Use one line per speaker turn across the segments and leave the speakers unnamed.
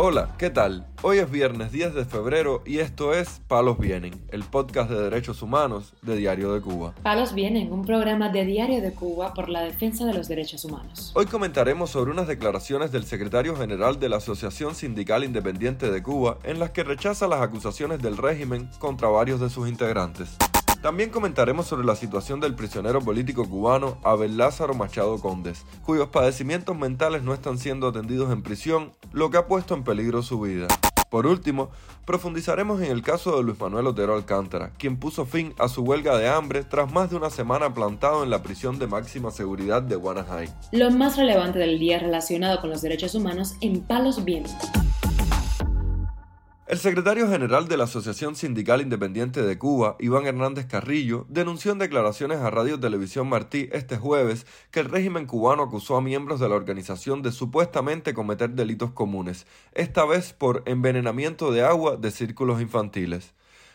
Hola, ¿qué tal? Hoy es viernes 10 de febrero y esto es Palos Vienen, el podcast de derechos humanos de Diario de Cuba.
Palos Vienen, un programa de Diario de Cuba por la defensa de los derechos humanos.
Hoy comentaremos sobre unas declaraciones del secretario general de la Asociación Sindical Independiente de Cuba en las que rechaza las acusaciones del régimen contra varios de sus integrantes. También comentaremos sobre la situación del prisionero político cubano Abel Lázaro Machado Condes, cuyos padecimientos mentales no están siendo atendidos en prisión, lo que ha puesto en peligro su vida. Por último, profundizaremos en el caso de Luis Manuel Otero Alcántara, quien puso fin a su huelga de hambre tras más de una semana plantado en la prisión de máxima seguridad de Guanajay.
Lo más relevante del día relacionado con los derechos humanos en Palos Vientos.
El secretario general de la Asociación Sindical Independiente de Cuba, Iván Hernández Carrillo, denunció en declaraciones a Radio Televisión Martí este jueves que el régimen cubano acusó a miembros de la organización de supuestamente cometer delitos comunes, esta vez por envenenamiento de agua de círculos infantiles.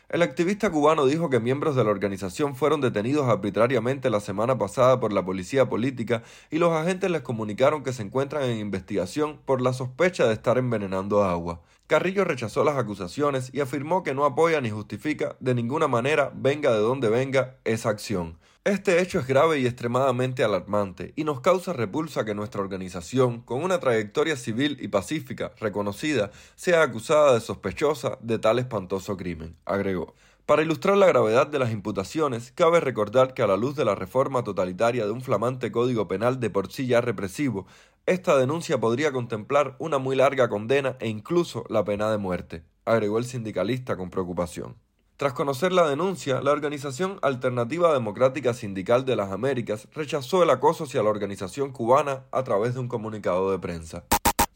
El activista cubano dijo que miembros de la organización fueron detenidos arbitrariamente la semana pasada por la policía política y los agentes les comunicaron que se encuentran en investigación por la sospecha de estar envenenando agua. Carrillo rechazó las acusaciones y afirmó que no apoya ni justifica de ninguna manera, venga de donde venga, esa acción. Este hecho es grave y extremadamente alarmante y nos causa repulsa que nuestra organización, con una trayectoria civil y pacífica reconocida, sea acusada de sospechosa de tal espantoso crimen, agregó. Para ilustrar la gravedad de las imputaciones, cabe recordar que a la luz de la reforma totalitaria de un flamante código penal de por sí ya represivo, esta denuncia podría contemplar una muy larga condena e incluso la pena de muerte, agregó el sindicalista con preocupación. Tras conocer la denuncia, la organización Alternativa Democrática Sindical de las Américas rechazó el acoso hacia la organización cubana a través de un comunicado de prensa.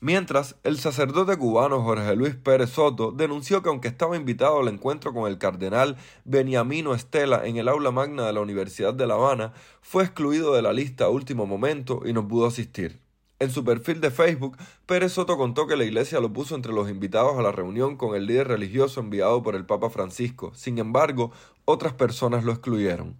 Mientras, el sacerdote cubano Jorge Luis Pérez Soto denunció que aunque estaba invitado al encuentro con el cardenal Beniamino Estela en el aula magna de la Universidad de La Habana, fue excluido de la lista a último momento y no pudo asistir. En su perfil de Facebook, Pérez Soto contó que la iglesia lo puso entre los invitados a la reunión con el líder religioso enviado por el Papa Francisco. Sin embargo, otras personas lo excluyeron.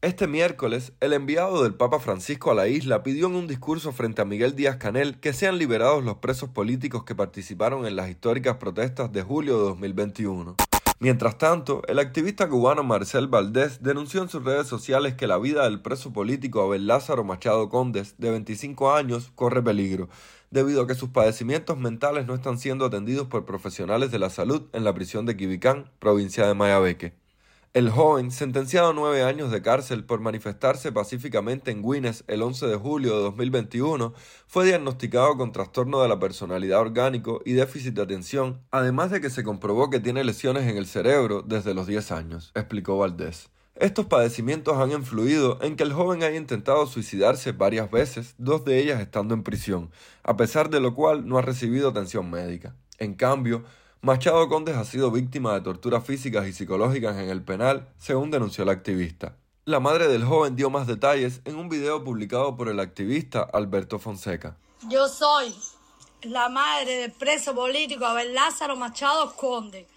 Este miércoles, el enviado del Papa Francisco a la isla pidió en un discurso frente a Miguel Díaz Canel que sean liberados los presos políticos que participaron en las históricas protestas de julio de 2021. Mientras tanto, el activista cubano Marcel Valdés denunció en sus redes sociales que la vida del preso político Abel Lázaro Machado Condes, de 25 años, corre peligro, debido a que sus padecimientos mentales no están siendo atendidos por profesionales de la salud en la prisión de Quibicán, provincia de Mayabeque. El joven, sentenciado a nueve años de cárcel por manifestarse pacíficamente en Guinness el 11 de julio de 2021, fue diagnosticado con trastorno de la personalidad orgánico y déficit de atención, además de que se comprobó que tiene lesiones en el cerebro desde los 10 años, explicó Valdés. Estos padecimientos han influido en que el joven haya intentado suicidarse varias veces, dos de ellas estando en prisión, a pesar de lo cual no ha recibido atención médica. En cambio, Machado Condes ha sido víctima de torturas físicas y psicológicas en el penal, según denunció el activista. La madre del joven dio más detalles en un video publicado por el activista Alberto Fonseca.
Yo soy la madre del preso político Abel Lázaro Machado Conde,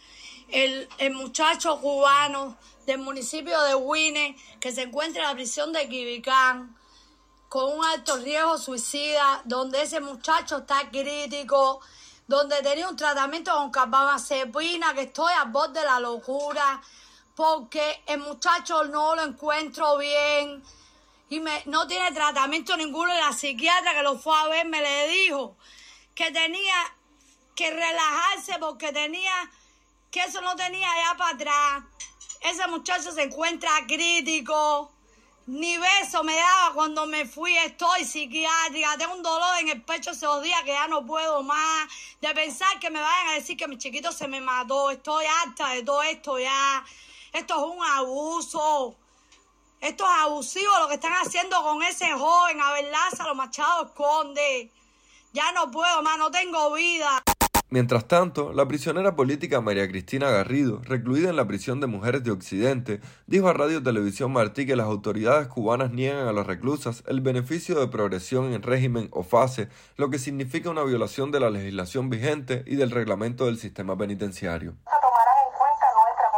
el, el muchacho cubano del municipio de Huine que se encuentra en la prisión de Quibicán con un alto riesgo suicida, donde ese muchacho está crítico, donde tenía un tratamiento con carbamazepina, que estoy a borde de la locura, porque el muchacho no lo encuentro bien y me, no tiene tratamiento ninguno. Y la psiquiatra que lo fue a ver me le dijo que tenía que relajarse porque tenía, que eso no tenía allá para atrás. Ese muchacho se encuentra crítico. Ni beso me daba cuando me fui, estoy psiquiátrica, tengo un dolor en el pecho esos días que ya no puedo más, de pensar que me vayan a decir que mi chiquito se me mató, estoy harta de todo esto ya, esto es un abuso, esto es abusivo lo que están haciendo con ese joven, Abel Lázaro Machado Conde, ya no puedo más, no tengo vida.
Mientras tanto, la prisionera política María Cristina Garrido, recluida en la prisión de mujeres de Occidente, dijo a Radio Televisión Martí que las autoridades cubanas niegan a las reclusas el beneficio de progresión en régimen o fase, lo que significa una violación de la legislación vigente y del reglamento del sistema penitenciario.
Tomarán en cuenta nuestra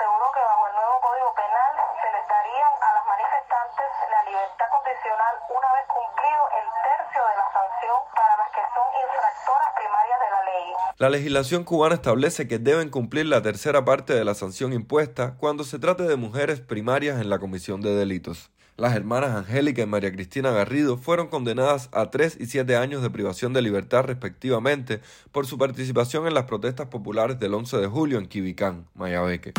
aseguró que bajo el nuevo Código Penal se les darían a las manifestantes la libertad condicional una vez cumplido el tercio de la sanción para las que son infractoras primarias de la ley.
La legislación cubana establece que deben cumplir la tercera parte de la sanción impuesta cuando se trate de mujeres primarias en la comisión de delitos. Las hermanas Angélica y María Cristina Garrido fueron condenadas a tres y siete años de privación de libertad respectivamente por su participación en las protestas populares del 11 de julio en Quibicán, Mayabeque.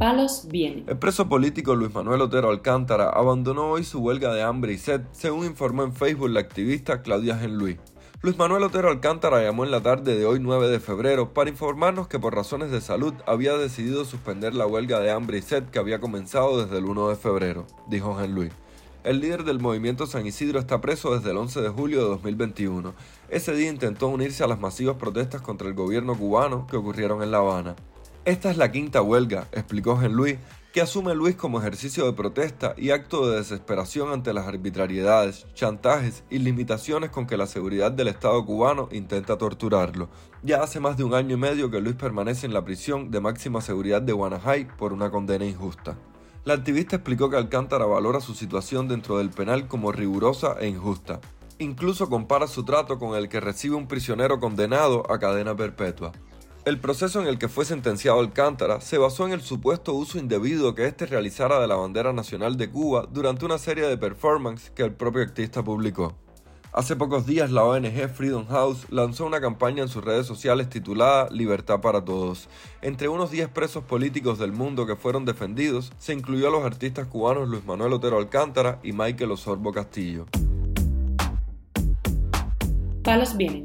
Palos viene.
El preso político Luis Manuel Otero Alcántara abandonó hoy su huelga de hambre y sed, según informó en Facebook la activista Claudia Genluí. Luis Manuel Otero Alcántara llamó en la tarde de hoy 9 de febrero para informarnos que por razones de salud había decidido suspender la huelga de hambre y sed que había comenzado desde el 1 de febrero, dijo Jean El líder del movimiento San Isidro está preso desde el 11 de julio de 2021. Ese día intentó unirse a las masivas protestas contra el gobierno cubano que ocurrieron en La Habana. Esta es la quinta huelga, explicó Jean Luis, que asume Luis como ejercicio de protesta y acto de desesperación ante las arbitrariedades, chantajes y limitaciones con que la seguridad del Estado cubano intenta torturarlo. Ya hace más de un año y medio que Luis permanece en la prisión de máxima seguridad de Guanajay por una condena injusta. La activista explicó que Alcántara valora su situación dentro del penal como rigurosa e injusta. Incluso compara su trato con el que recibe un prisionero condenado a cadena perpetua. El proceso en el que fue sentenciado Alcántara se basó en el supuesto uso indebido que éste realizara de la bandera nacional de Cuba durante una serie de performances que el propio artista publicó. Hace pocos días la ONG Freedom House lanzó una campaña en sus redes sociales titulada Libertad para Todos. Entre unos 10 presos políticos del mundo que fueron defendidos, se incluyó a los artistas cubanos Luis Manuel Otero Alcántara y Michael Osorbo Castillo.
Palos Vienen,